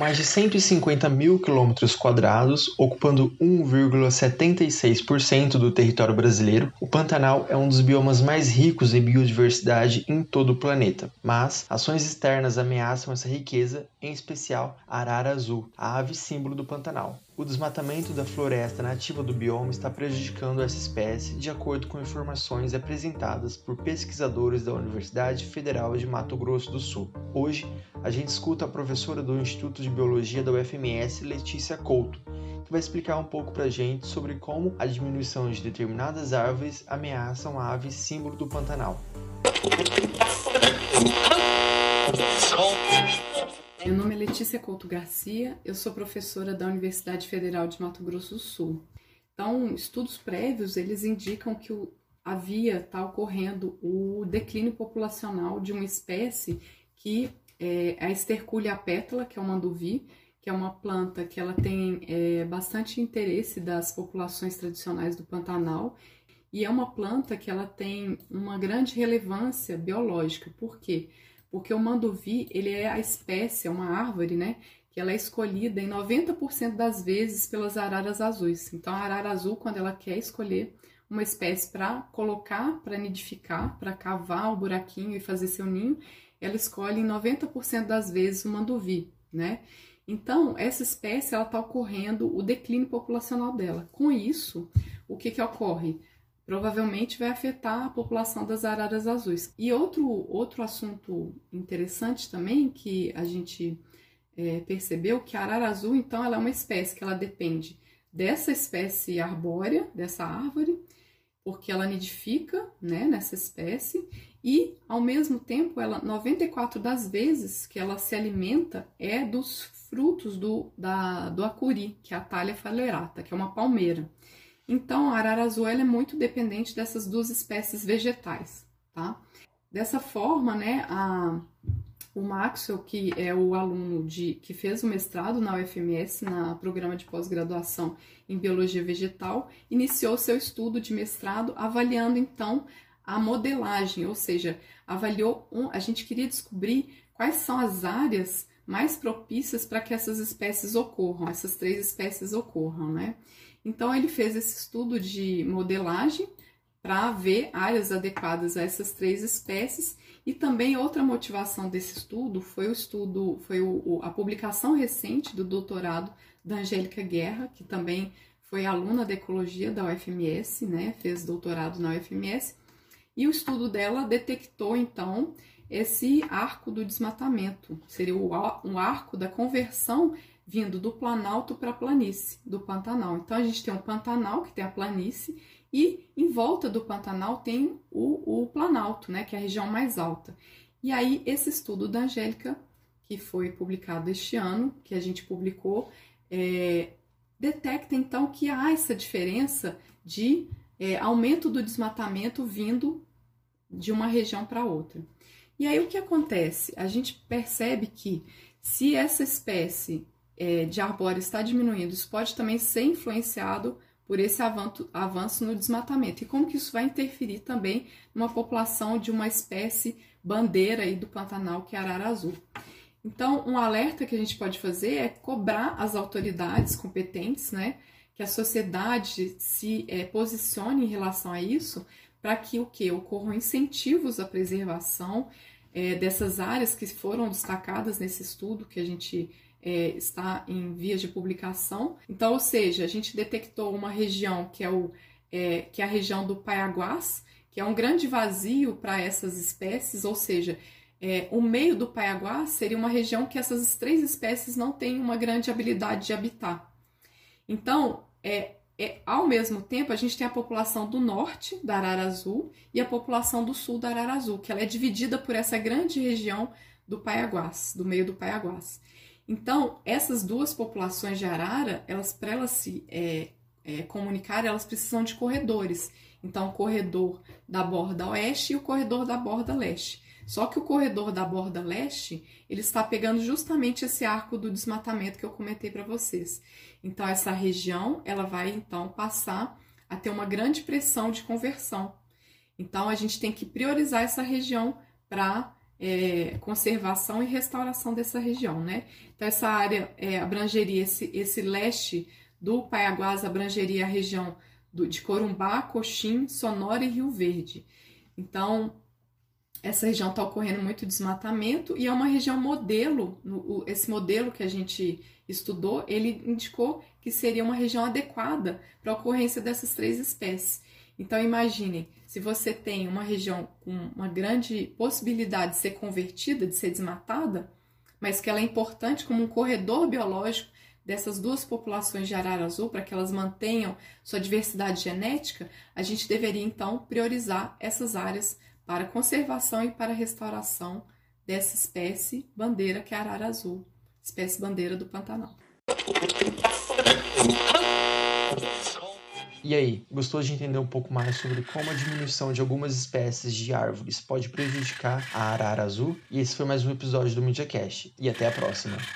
Mais de 150 mil quilômetros quadrados, ocupando 1,76% do território brasileiro, o Pantanal é um dos biomas mais ricos em biodiversidade em todo o planeta. Mas ações externas ameaçam essa riqueza, em especial a arara azul, a ave símbolo do Pantanal. O desmatamento da floresta nativa do bioma está prejudicando essa espécie, de acordo com informações apresentadas por pesquisadores da Universidade Federal de Mato Grosso do Sul. Hoje, a gente escuta a professora do Instituto de Biologia da UFMS, Letícia Couto, que vai explicar um pouco para a gente sobre como a diminuição de determinadas árvores ameaçam a ave símbolo do Pantanal. Meu nome é Letícia Couto Garcia, eu sou professora da Universidade Federal de Mato Grosso do Sul. Então, estudos prévios, eles indicam que o, havia, está ocorrendo o declínio populacional de uma espécie que é a esterculia pétala, que é o manduvi, que é uma planta que ela tem é, bastante interesse das populações tradicionais do Pantanal e é uma planta que ela tem uma grande relevância biológica. Por quê? Porque o manduvi, ele é a espécie, é uma árvore, né, que ela é escolhida em 90% das vezes pelas araras azuis. Então, a arara azul, quando ela quer escolher uma espécie para colocar, para nidificar, para cavar o buraquinho e fazer seu ninho, ela escolhe em 90% das vezes o manduvi, né? Então, essa espécie, ela está ocorrendo o declínio populacional dela. Com isso, o que que ocorre? Provavelmente vai afetar a população das araras azuis. E outro, outro assunto interessante também que a gente é, percebeu que a arara azul, então, ela é uma espécie que ela depende dessa espécie arbórea, dessa árvore, porque ela nidifica né, nessa espécie e, ao mesmo tempo, ela 94 das vezes que ela se alimenta é dos frutos do, da, do acuri, que é a talha falerata, que é uma palmeira. Então, a arara azul é muito dependente dessas duas espécies vegetais, tá? Dessa forma, né, a, o Maxwell, que é o aluno de, que fez o mestrado na UFMS, na programa de pós-graduação em Biologia Vegetal, iniciou seu estudo de mestrado avaliando, então, a modelagem, ou seja, avaliou, um, a gente queria descobrir quais são as áreas mais propícias para que essas espécies ocorram, essas três espécies ocorram, né? Então, ele fez esse estudo de modelagem para ver áreas adequadas a essas três espécies. E também outra motivação desse estudo foi o estudo, foi o, a publicação recente do doutorado da Angélica Guerra, que também foi aluna de ecologia da UFMS, né, fez doutorado na UFMS, e o estudo dela detectou então esse arco do desmatamento, seria o, um arco da conversão vindo do Planalto para a planície, do Pantanal. Então a gente tem um Pantanal, que tem a planície, e em volta do Pantanal tem o, o Planalto, né, que é a região mais alta. E aí esse estudo da Angélica, que foi publicado este ano, que a gente publicou, é, detecta então que há essa diferença de é, aumento do desmatamento vindo de uma região para outra. E aí o que acontece? A gente percebe que se essa espécie é, de arbóreo está diminuindo, isso pode também ser influenciado por esse avanço, no desmatamento. E como que isso vai interferir também numa população de uma espécie bandeira aí do Pantanal, que é a arara azul. Então, um alerta que a gente pode fazer é cobrar as autoridades competentes, né, que a sociedade se é, posicione em relação a isso, para que o que ocorram incentivos à preservação é, dessas áreas que foram destacadas nesse estudo que a gente é, está em vias de publicação. Então, ou seja, a gente detectou uma região que é, o, é, que é a região do Paiaguás, que é um grande vazio para essas espécies, ou seja, é, o meio do Paiaguás seria uma região que essas três espécies não têm uma grande habilidade de habitar. Então, é, é, ao mesmo tempo, a gente tem a população do norte da arara azul e a população do sul da arara azul, que ela é dividida por essa grande região do Paiaguás, do meio do Paiaguás. Então, essas duas populações de arara, elas para elas se é, é, comunicarem, elas precisam de corredores. Então, o corredor da borda oeste e o corredor da borda leste. Só que o corredor da borda leste, ele está pegando justamente esse arco do desmatamento que eu comentei para vocês. Então, essa região, ela vai então passar a ter uma grande pressão de conversão. Então, a gente tem que priorizar essa região para é, conservação e restauração dessa região, né? Então, essa área é, abrangeria esse, esse leste do Paiaguás, abrangeria a região do, de Corumbá, Coxim, Sonora e Rio Verde. Então, essa região está ocorrendo muito desmatamento e é uma região modelo. No, esse modelo que a gente estudou, ele indicou que seria uma região adequada para a ocorrência dessas três espécies. Então imaginem, se você tem uma região com uma grande possibilidade de ser convertida, de ser desmatada, mas que ela é importante como um corredor biológico dessas duas populações de arara azul para que elas mantenham sua diversidade genética, a gente deveria então priorizar essas áreas para conservação e para restauração dessa espécie bandeira que é a arara azul, espécie bandeira do Pantanal. E aí, gostou de entender um pouco mais sobre como a diminuição de algumas espécies de árvores pode prejudicar a arara azul? E esse foi mais um episódio do MediaCast. E até a próxima!